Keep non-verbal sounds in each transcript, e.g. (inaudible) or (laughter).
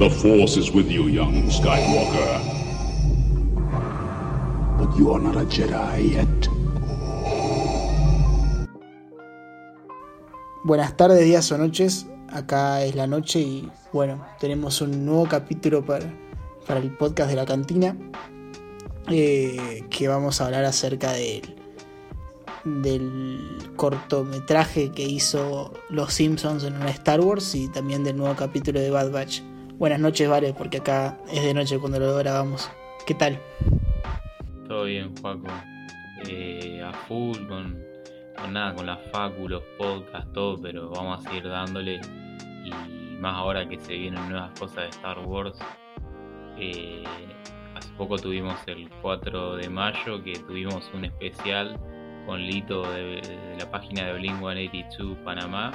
The Force is with you, young Skywalker. But you are not a Jedi yet. Buenas tardes, días o noches. Acá es la noche y bueno, tenemos un nuevo capítulo para, para el podcast de la cantina. eh, que vamos a hablar acerca del, del cortometraje que hizo Los Simpsons en una Star Wars y también del nuevo capítulo de Bad Batch. Buenas noches, Vale, porque acá es de noche cuando lo grabamos. ¿Qué tal? Todo bien, Juaco. Eh, a full con, con nada, con las facu, los podcasts, todo, pero vamos a seguir dándole. Y más ahora que se vienen nuevas cosas de Star Wars. Eh, hace poco tuvimos el 4 de mayo que tuvimos un especial con Lito de, la página de Blink 182 Panamá.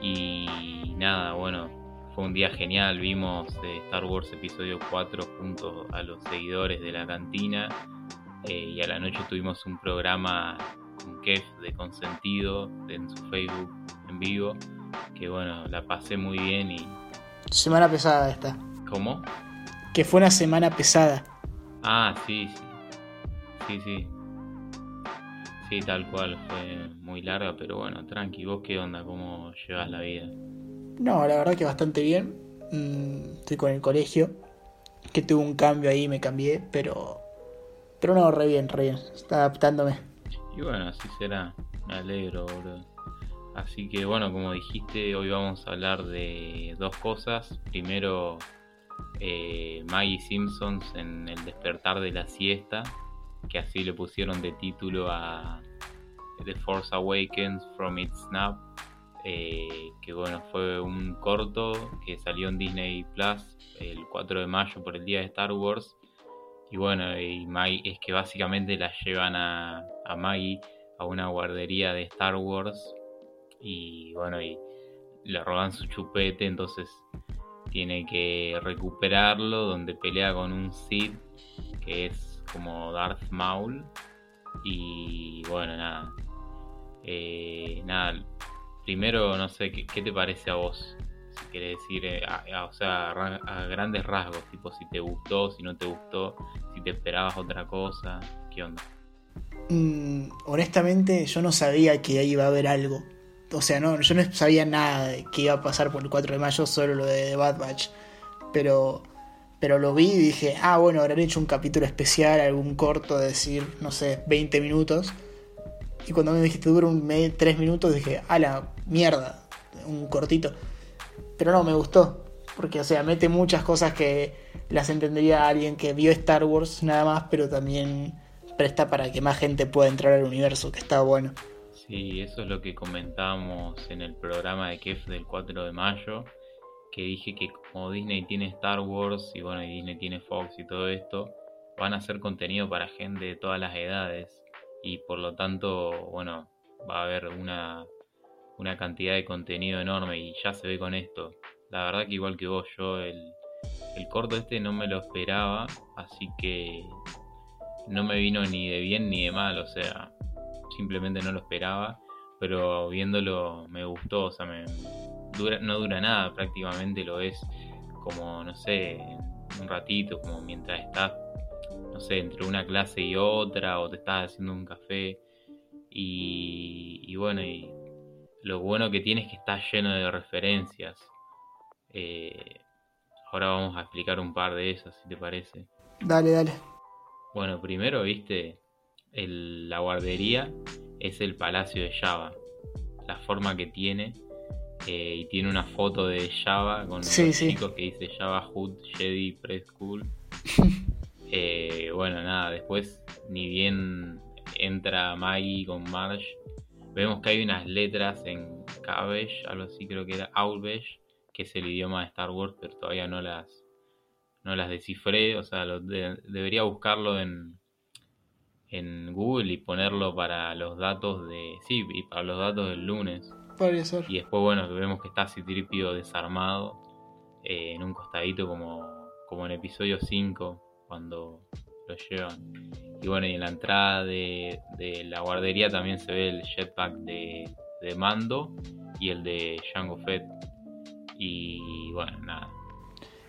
Y nada, bueno, fue un día genial. Vimos eh, Star Wars Episodio 4 junto a los seguidores de la cantina. Eh, y a la noche tuvimos un programa con Kev de Consentido en su Facebook en vivo. Que bueno, la pasé muy bien y. Semana pesada esta. ¿Cómo? Que fue una semana pesada. Ah, sí, sí. Sí, sí. Sí, tal cual. Fue muy larga, pero bueno, tranqui. ¿Vos qué onda? ¿Cómo llevas la vida? No, la verdad que bastante bien. Mm, estoy con el colegio. Que tuve un cambio ahí, me cambié, pero. Pero no, re bien, re bien. Está adaptándome. Y bueno, así será. Me alegro, boludo. Así que bueno, como dijiste, hoy vamos a hablar de dos cosas. Primero, eh, Maggie Simpsons en El despertar de la siesta, que así le pusieron de título a The Force Awakens from its Snap, eh, que bueno, fue un corto que salió en Disney Plus el 4 de mayo por el día de Star Wars. Y bueno, y Maggie, es que básicamente la llevan a, a Maggie a una guardería de Star Wars y bueno, y le roban su chupete, entonces tiene que recuperarlo, donde pelea con un Sith que es como Darth Maul. Y bueno, nada. Eh, nada, primero no sé, ¿qué, te parece a vos? Si querés decir, eh, a- o sea, a, ra- a grandes rasgos, tipo si te gustó, si no te gustó, si te esperabas otra cosa, ¿qué onda? Mm, honestamente, yo no sabía que ahí iba a haber algo. O sea, no, yo no sabía nada de que iba a pasar por el 4 de mayo, solo lo de Bad Batch. Pero, pero lo vi y dije, ah, bueno, habrán hecho un capítulo especial, algún corto de decir, no sé, 20 minutos. Y cuando me dijiste dura un 3 minutos, dije, a la mierda, un cortito. Pero no, me gustó. Porque, o sea, mete muchas cosas que las entendería alguien que vio Star Wars nada más, pero también presta para que más gente pueda entrar al universo, que está bueno. Sí, eso es lo que comentábamos en el programa de Kef del 4 de mayo, que dije que como Disney tiene Star Wars y bueno, y Disney tiene Fox y todo esto, van a hacer contenido para gente de todas las edades y por lo tanto, bueno, va a haber una, una cantidad de contenido enorme y ya se ve con esto. La verdad que igual que vos, yo el, el corto este no me lo esperaba, así que no me vino ni de bien ni de mal, o sea, simplemente no lo esperaba, pero viéndolo me gustó, o sea, me dura, no dura nada, prácticamente lo es como, no sé, un ratito, como mientras estás, no sé, entre una clase y otra, o te estás haciendo un café, y, y bueno, y lo bueno que tiene es que está lleno de referencias. Eh, ahora vamos a explicar un par de esas, si te parece. Dale, dale. Bueno, primero, viste, el- la guardería es el palacio de Java. La forma que tiene. Eh, y tiene una foto de Java con Sí, los sí. chicos que dice Java Hood Jedi Preschool. (laughs) Eh, bueno, nada, después ni bien entra Maggie con Marge. Vemos que hay unas letras en Cabbage, algo así creo que era Owlbesh, que es el idioma de Star Wars, pero todavía no las, no las descifré. O sea, lo de- debería buscarlo en, en Google y ponerlo para los datos de. Sí, y para los datos del lunes. Podría ser. Y después, bueno, vemos que está Citripio desarmado eh, en un costadito como, como en episodio 5, cuando lo llevan. Y bueno, y en la entrada de, de la guardería también se ve el jetpack de, de Mando y el de Jango Fett. Y bueno, nada.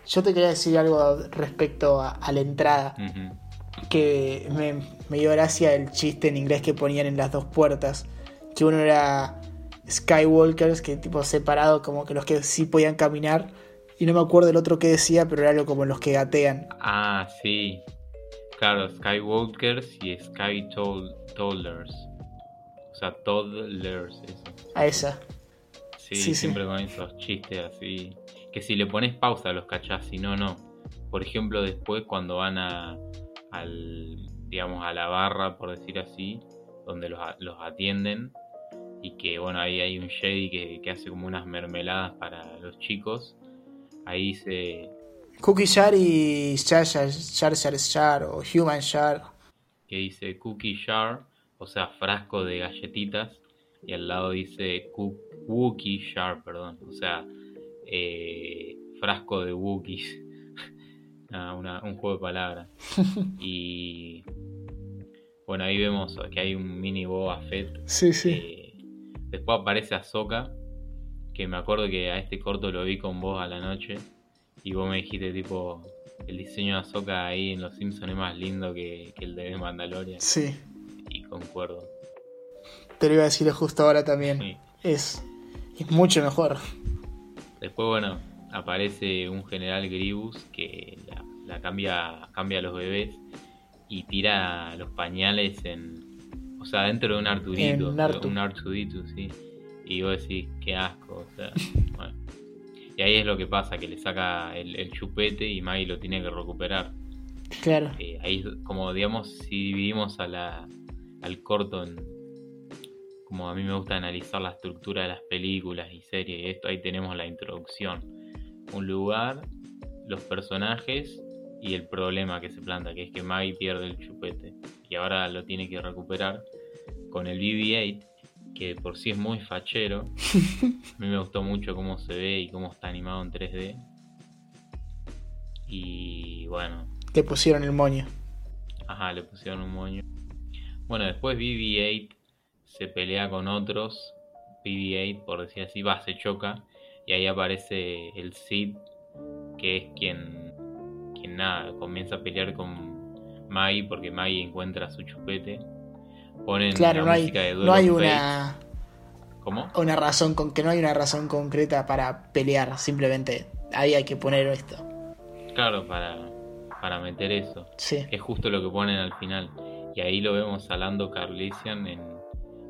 Yo te quería decir algo respecto a, a la entrada. Que me, me dio gracia el chiste en inglés que ponían en las dos puertas. Que uno era Skywalkers, que tipo separado, como que los que sí podían caminar. Y no me acuerdo el otro que decía, pero era algo como los que gatean. Ah, sí. Claro, Skywalkers y Sky Toddlers. O sea, Toddlers, eso. A esa. Sí, Sí, sí. siempre con esos chistes así. Que si le pones pausa los cachás, si no, no. Por ejemplo, después cuando van a, al, digamos, a la barra, por decir así, donde los, a- los atienden, y que, bueno, ahí hay un Jedi que, que hace como unas mermeladas para los chicos. Ahí se, Cookie Jar y Jar Jar Jar Jar Jar o Human Jar. que dice cookie jar, o sea, frasco de galletitas, y al lado dice Wookie jar, perdón, o sea, eh, frasco de Wookiees. (laughs) Una- un juego de palabras. (laughs) y bueno, ahí vemos que hay un mini Boba Fett. Sí, sí. eh, después aparece Ahsoka, que me acuerdo que a este corto lo vi con vos a la noche. Y vos me dijiste, tipo, el diseño de Ahsoka ahí en Los Simpsons es más lindo que, que el de Mandalorian. Sí. Y concuerdo. Te lo iba a decir justo ahora también. Sí. Es, es mucho mejor. Después, bueno, aparece un general Grievous que la, la cambia, cambia a los bebés y tira los pañales en. O sea, dentro de un Arturito. En Artu. Un Artudito, sí. Y vos decís, qué asco, o sea, (laughs) bueno. Y ahí es lo que pasa, que le saca el, el chupete y Maggie lo tiene que recuperar. Claro. Eh, ahí, como digamos, si dividimos a la, al corto en. Como a mí me gusta analizar la estructura de las películas y series, y esto ahí tenemos la introducción. Un lugar, los personajes y el problema que se planta, que es que Maggie pierde el chupete. Y ahora lo tiene que recuperar con el BB-8, que por sí es muy fachero. (laughs) A mí me gustó mucho cómo se ve y cómo está animado en 3D. Y bueno, Le pusieron el moño. Ajá, le pusieron un moño. Bueno, después BB-8 se pelea con otros. BB-8, por decir así, va, se choca. Y ahí aparece el Cid, que es quien, quien nada, comienza a pelear con Maggie porque Maggie encuentra su chupete. Ponen Claro, la no hay, música de Duel no hay una. ¿Cómo? una razón con que no hay una razón concreta para pelear. Simplemente había que poner esto. Claro, para, para meter eso. Sí. Es justo lo que ponen al final. Y ahí lo vemos a Lando Carlesian en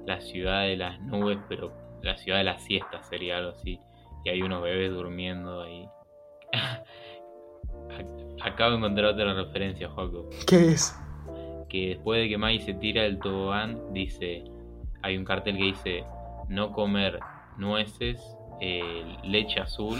la ciudad de las nubes, pero la ciudad de las siestas sería algo así. Y hay unos bebés durmiendo ahí. (laughs) Ac- Acabo de encontrar otra referencia, Joaco. ¿Qué es? Que después de que Mai se tira del tobogán, dice: hay un cartel que dice: no comer nueces, eh, leche azul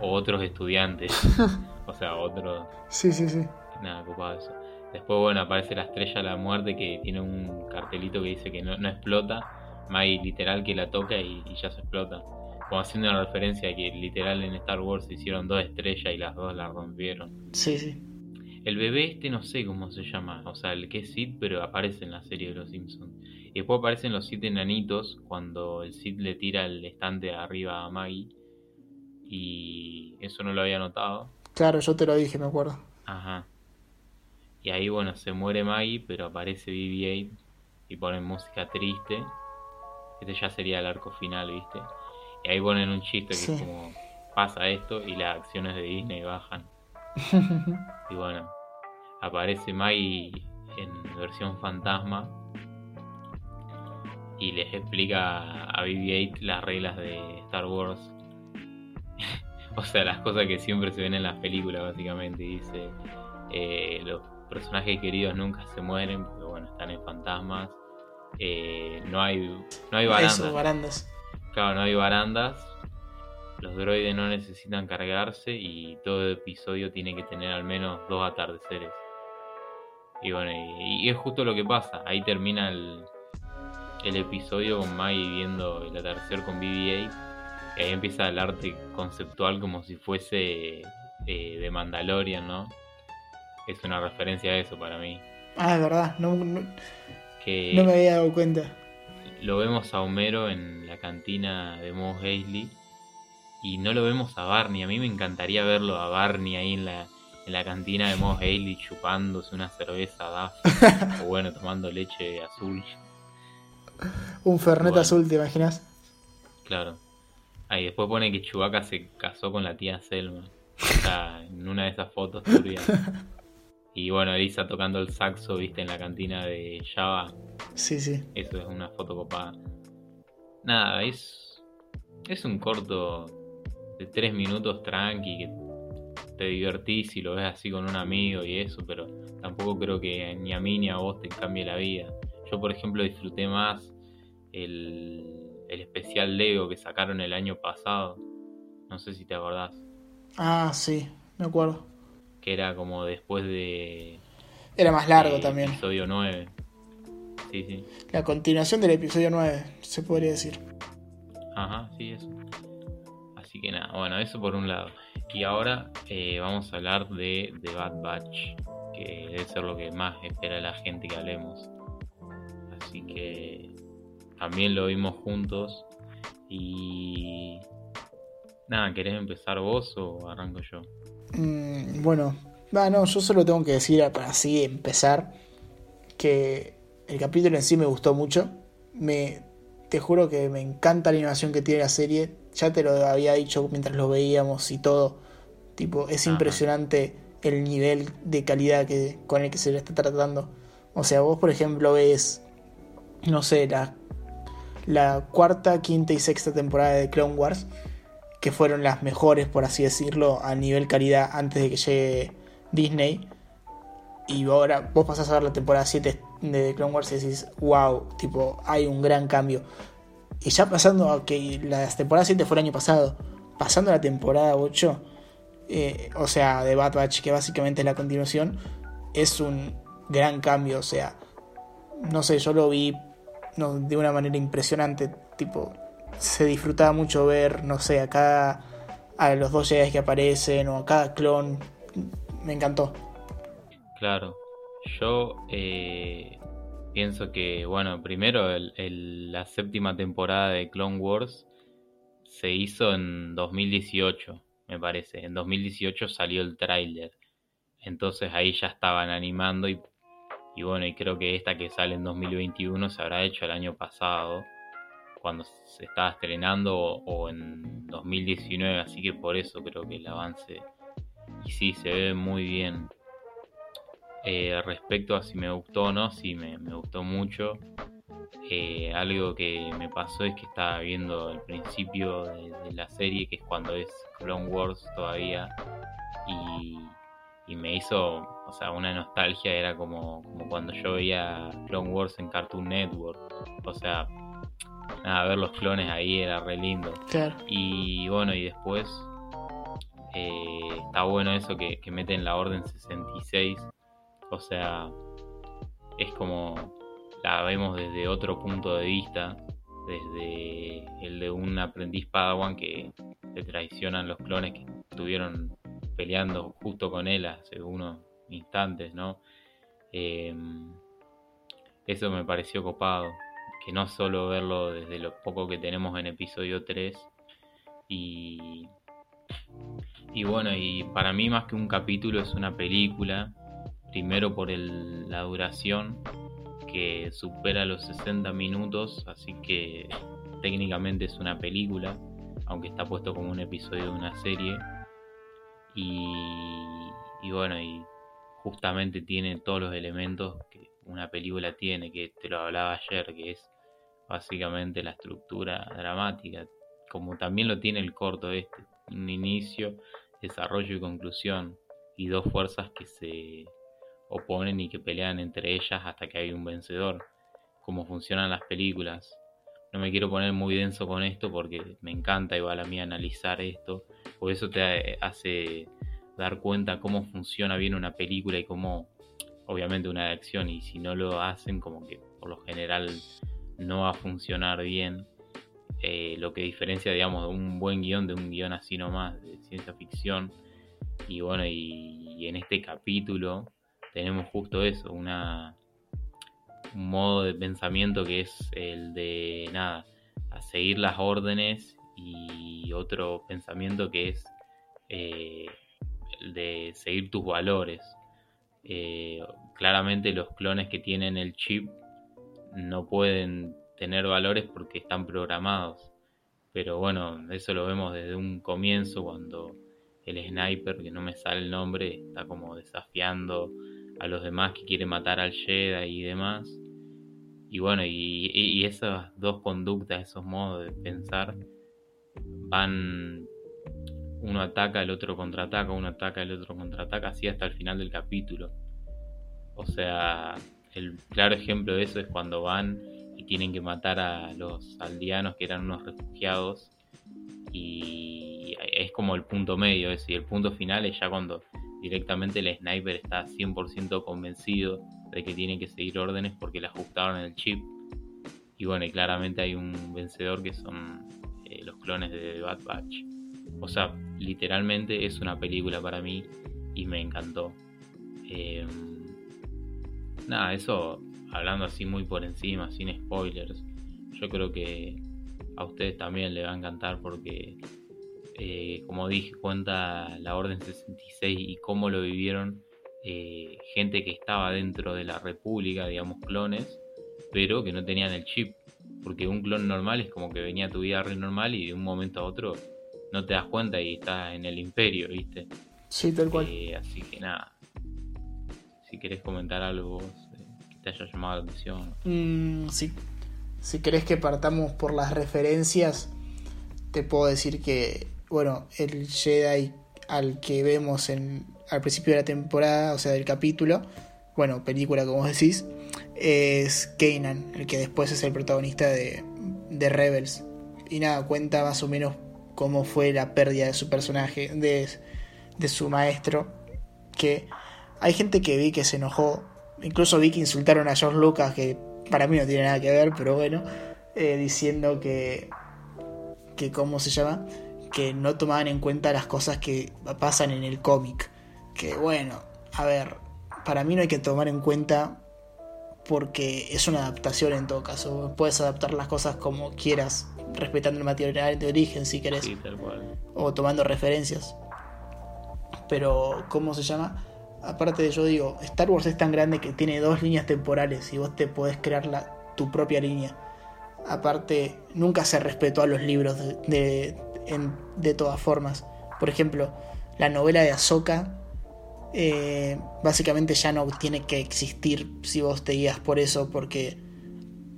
o otros estudiantes. (laughs) O sea, otros. Sí, sí, sí. Nada, ocupado eso. Después, bueno, aparece la estrella de la muerte que tiene un cartelito que dice que no, no explota. Mai literal que la toca y, y ya se explota. Como haciendo una referencia a que literal en Star Wars se hicieron dos estrellas y las dos la rompieron. Sí, sí. El bebé este no sé cómo se llama, o sea, el que es Sid, pero aparece en la serie de los Simpsons. Y después aparecen los siete enanitos cuando el Sid le tira el estante arriba a Maggie. Y eso no lo había notado. Claro, yo te lo dije, me acuerdo. Ajá. Y ahí, bueno, se muere Maggie, pero aparece BB-8 y ponen música triste. Este ya sería el arco final, ¿viste? Y ahí ponen un chiste que Sí. es como pasa esto y las acciones de Disney bajan. (laughs) Y bueno, aparece Maggie en versión fantasma y les explica a BB-8 las reglas de Star Wars. (laughs) o sea, las cosas que siempre se ven en las películas, básicamente. Dice, eh, los personajes queridos nunca se mueren porque, bueno, están en fantasmas. Eh, no hay no hay barandas. Eso, barandas. Claro, no hay barandas. Los droides no necesitan cargarse y todo episodio tiene que tener al menos dos atardeceres. Y bueno, y, y es justo lo que pasa. Ahí termina el, el episodio con Maggie viendo el atardecer con BB-8. Y ahí empieza el arte conceptual como si fuese eh, de Mandalorian, ¿no? Es una referencia a eso para mí. Ah, es verdad. No, no, Que no me había dado cuenta. Lo vemos a Homero en la cantina de Mos Eisley y no lo vemos a Barney. A mí me encantaría verlo a Barney ahí en la, en la cantina de Moss Haley chupándose una cerveza DAF (laughs) o bueno, tomando leche azul. Un Fernet azul, ¿te imaginas? Claro. Ahí después pone que Chewbacca se casó con la tía Selma. en una de esas fotos (laughs) turbias. Y bueno, Elisa tocando el saxo, viste, en la cantina de Java. Sí, sí. Eso es una foto copada. Nada, es. Es un corto de tres minutos tranqui que te divertís y lo ves así con un amigo y eso, pero tampoco creo que ni a mí ni a vos te cambie la vida. Yo, por ejemplo, disfruté más el, el especial Lego que sacaron el año pasado. No sé si te acordás. Ah, sí, me acuerdo que era como después de... Era más largo también. Episodio 9. Sí, sí. La continuación del episodio 9, se podría decir. Ajá, sí, eso. Así que nada, bueno, eso por un lado. Y ahora eh, vamos a hablar de The Bad Batch, que debe ser lo que más espera la gente que hablemos. Así que también lo vimos juntos. Y nada, ¿querés empezar vos o arranco yo? Mm, bueno, no, yo solo tengo que decir para así empezar que el capítulo en sí me gustó mucho. Me, te juro que me encanta la animación que tiene la serie. Ya te lo había dicho mientras lo veíamos y todo. Tipo, es impresionante el nivel de calidad que, con el que se le está tratando. O sea, vos por ejemplo ves, no sé, la, la cuarta, quinta y sexta temporada de Clone Wars que fueron las mejores, por así decirlo, a nivel calidad antes de que llegue Disney. Y ahora vos pasás a ver la temporada 7 de Clone Wars y decís, wow, tipo, hay un gran cambio. Y ya pasando a que la temporada 7 fue el año pasado, pasando a la temporada 8, eh, o sea, de Bad Batch, que básicamente es la continuación, es un gran cambio. O sea, no sé, yo lo vi de una manera impresionante. Tipo, se disfrutaba mucho ver, no sé, a a los dos Jedi que aparecen o a cada clon. Me encantó. Claro, yo eh, pienso que, bueno, primero la séptima temporada de Clone Wars se hizo en 2018, me parece. En 2018 salió el tráiler. Entonces ahí ya estaban animando y, y bueno, y creo que esta que sale en 2021 se habrá hecho el año pasado cuando se estaba estrenando o, en 2019, así que por eso creo que el avance y sí, se ve muy bien. Eh, respecto a si me gustó o no, sí, me, gustó mucho. Eh, algo que me pasó es que estaba viendo el principio de, la serie, que es cuando es Clone Wars todavía, y, y, me hizo, o sea, una nostalgia, era como, como cuando yo veía Clone Wars en Cartoon Network, o sea, nada, ver los clones ahí era re lindo. Y bueno, y después eh, está bueno eso que, que meten la orden 66. O sea, es como la vemos desde otro punto de vista, desde el de un aprendiz Padawan que le traicionan los clones que estuvieron peleando justo con él hace unos instantes, ¿no? Eh, eso me pareció copado que no solo verlo desde lo poco que tenemos en episodio 3 y y bueno y para mí más que un capítulo es una película primero por el, la duración que supera los 60 minutos así que técnicamente es una película aunque está puesto como un episodio de una serie. Y, y bueno y justamente tiene todos los elementos que una película tiene, que te lo hablaba ayer, que es básicamente la estructura dramática, como también lo tiene el corto este, un inicio, desarrollo y conclusión, y dos fuerzas que se oponen y que pelean entre ellas hasta que hay un vencedor, como funcionan las películas. No me quiero poner muy denso con esto porque me encanta igual a mí analizar esto, por eso te hace dar cuenta cómo funciona bien una película y cómo obviamente una de acción y si no lo hacen como que por lo general no va a funcionar bien. Eh, lo que diferencia, digamos, de un buen guion de un guion así nomás de ciencia ficción. Y bueno, y, en este capítulo tenemos justo eso, una, un modo de pensamiento que es el de nada, a seguir las órdenes y otro pensamiento que es eh, el de seguir tus valores. Eh, claramente los clones que tienen el chip no pueden tener valores porque están programados. Pero bueno, eso lo vemos desde un comienzo cuando el sniper, que no me sale el nombre, está como desafiando a los demás que quiere matar al Jedi y demás. Y bueno, y, esas dos conductas, esos modos de pensar, van. Uno ataca, el otro contraataca, uno ataca, el otro contraataca, así hasta el final del capítulo. O sea, el claro ejemplo de eso es cuando van y tienen que matar a los aldeanos que eran unos refugiados. Y es como el punto medio ese. Y el punto final es ya cuando directamente el sniper está 100% convencido de que tiene que seguir órdenes porque le ajustaron el chip. Y bueno, y claramente hay un vencedor que son eh, los clones de Bad Batch. O sea, literalmente es una película para mí y me encantó. Em, nada, eso hablando así muy por encima, sin spoilers. Yo creo que a ustedes también le va a encantar porque eh, como dije, cuenta la Orden 66 y cómo lo vivieron eh, gente que estaba dentro de la República, digamos, clones, pero que no tenían el chip. Porque un clon normal es como que venía a tu vida re normal y de un momento a otro no te das cuenta y estás en el imperio, ¿viste? Sí, tal cual. Eh, así que nada. Si querés comentar algo que te haya llamado la atención. Mm, sí. Si querés que partamos por las referencias, te puedo decir que bueno, el Jedi al que vemos en, al principio de la temporada, o sea, del capítulo, bueno, película como decís, es Kanan, el que después es el protagonista de, de Rebels. Y nada, cuenta más o menos cómo fue la pérdida de su personaje, de, de su maestro, que hay gente que vi que se enojó, incluso vi que insultaron a George Lucas, que para mí no tiene nada que ver, pero bueno, eh, diciendo que, que, ¿cómo se llama? que no tomaban en cuenta las cosas que pasan en el cómic. Que bueno, a ver, para mí no hay que tomar en cuenta porque es una adaptación en todo caso. Puedes adaptar las cosas como quieras, respetando el material de origen si querés. O tomando referencias. Pero, ¿cómo se llama? Aparte de yo digo, Star Wars es tan grande que tiene dos líneas temporales y vos te podés crear la, tu propia línea. Aparte, nunca se respetó a los libros de de todas formas. Por ejemplo, la novela de Ahsoka eh, básicamente ya no tiene que existir si vos te guías por eso, porque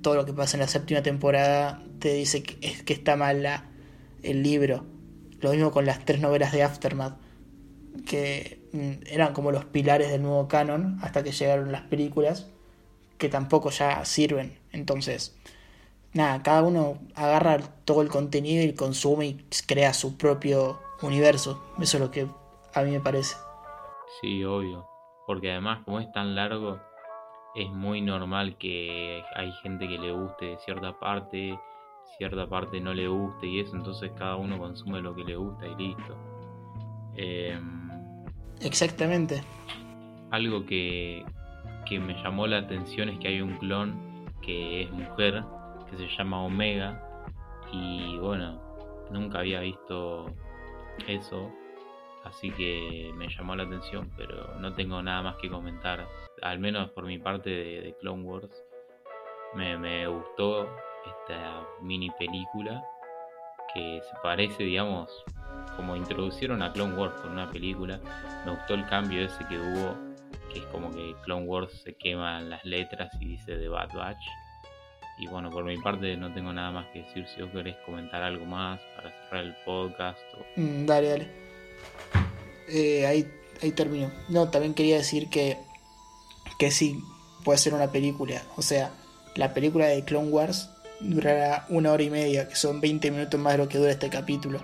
todo lo que pasa en la séptima temporada te dice que, es, que está mal el libro. Lo mismo con las tres novelas de Aftermath, que mm, eran como los pilares del nuevo canon hasta que llegaron las películas, que tampoco ya sirven. Entonces, nada, cada uno agarra todo el contenido y consume y crea su propio universo. Eso es lo que a mí me parece. Sí, obvio. Porque además, como es tan largo, es muy normal que hay gente que le guste cierta parte, cierta parte no le guste y eso, entonces cada uno consume lo que le gusta y listo. Em, Exactamente. Algo que, que me llamó la atención es que hay un clon que es mujer que se llama Omega y bueno, nunca había visto eso, así que me llamó la atención, pero no tengo nada más que comentar, al menos por mi parte de, Clone Wars. Me, me, gustó esta mini película que se parece, digamos, como introducieron a Clone Wars con una película. Me gustó el cambio ese que hubo, que es como que Clone Wars se queman las letras y dice The Bad Batch y bueno, por mi parte no tengo nada más que decir. Si vos querés comentar algo más para cerrar el podcast. Mm, dale, dale. Eh, ahí, ahí termino. No, también quería decir que, que sí, puede ser una película. O sea, la película de Clone Wars durará una hora y media, que son 20 minutos más de lo que dura este capítulo.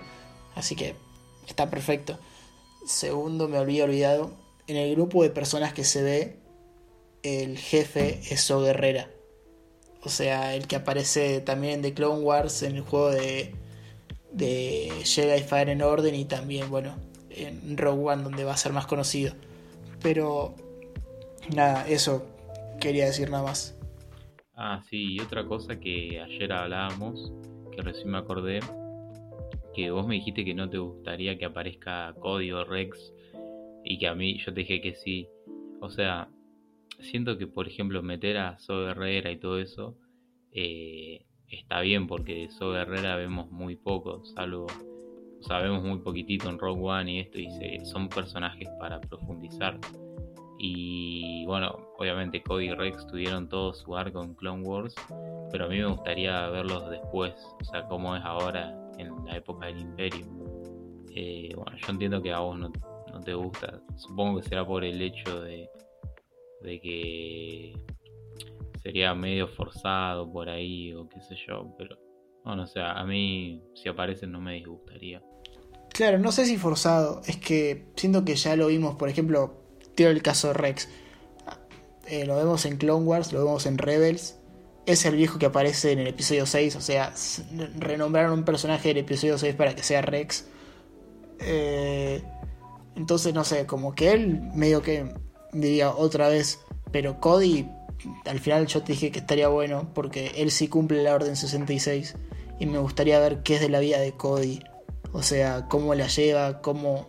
Así que está perfecto. Segundo, me había olvidado. En el grupo de personas que se ve, el jefe es Guerrera o sea, el que aparece también de Clone Wars en el juego de, de Jedi Fire en Orden y también, bueno, en Rogue One donde va a ser más conocido. Pero nada, eso quería decir nada más. Ah, sí, y otra cosa que ayer hablábamos, que recién me acordé, que vos me dijiste que no te gustaría que aparezca Cody o Rex y que a mí yo te dije que sí. O sea, siento que por ejemplo meter a So Guerrera y todo eso eh, está bien porque de So Guerrera vemos muy poco, salvo, vemos muy poquitito en Rogue One y esto y son personajes para profundizar. Y bueno, obviamente Cody y Rex tuvieron todo su arco en Clone Wars, pero a mí me gustaría verlos después, o sea, cómo es ahora en la época del Imperio. Eh, bueno, yo entiendo que a vos no, te gusta, supongo que será por el hecho de, de que sería medio forzado por ahí o qué sé yo, pero bueno, o sea, a mí si aparecen no me disgustaría. Claro, no sé si forzado, es que siento que ya lo vimos, por ejemplo, tiro el caso de Rex. Eh, lo vemos en Clone Wars, lo vemos en Rebels. Es el viejo que aparece en el episodio 6, o sea, renombraron un personaje del episodio 6 para que sea Rex. Eh, entonces, no sé, como que él medio que diría otra vez, pero Cody, al final yo te dije que estaría bueno, porque él sí cumple la Orden 66, y me gustaría ver qué es de la vida de Cody. O sea, cómo la lleva, cómo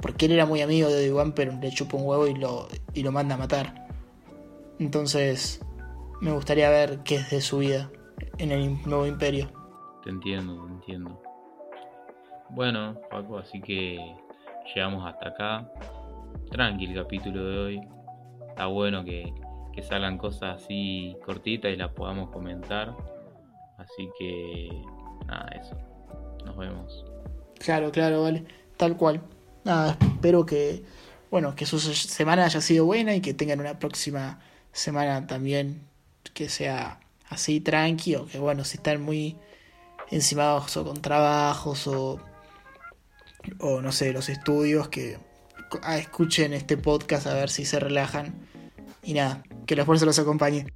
porque él era muy amigo de Obi-Wan, pero le chupa un huevo y lo, y lo manda a matar. Entonces, me gustaría ver qué es de su vida en el nuevo imperio. Te entiendo, te entiendo. Bueno, Paco, así que llegamos hasta acá. Tranqui el capítulo de hoy. Está bueno que, que salgan cosas así cortitas y las podamos comentar. Así que, nada, eso. Nos vemos. Claro, claro, vale. Tal cual nada, espero que, bueno, que su semana haya sido buena y que tengan una próxima semana también que sea así tranquilo, que bueno, si están muy encimados o con trabajos o, o no sé, los estudios, que escuchen este podcast a ver si se relajan. Y nada, que la fuerza los acompañe.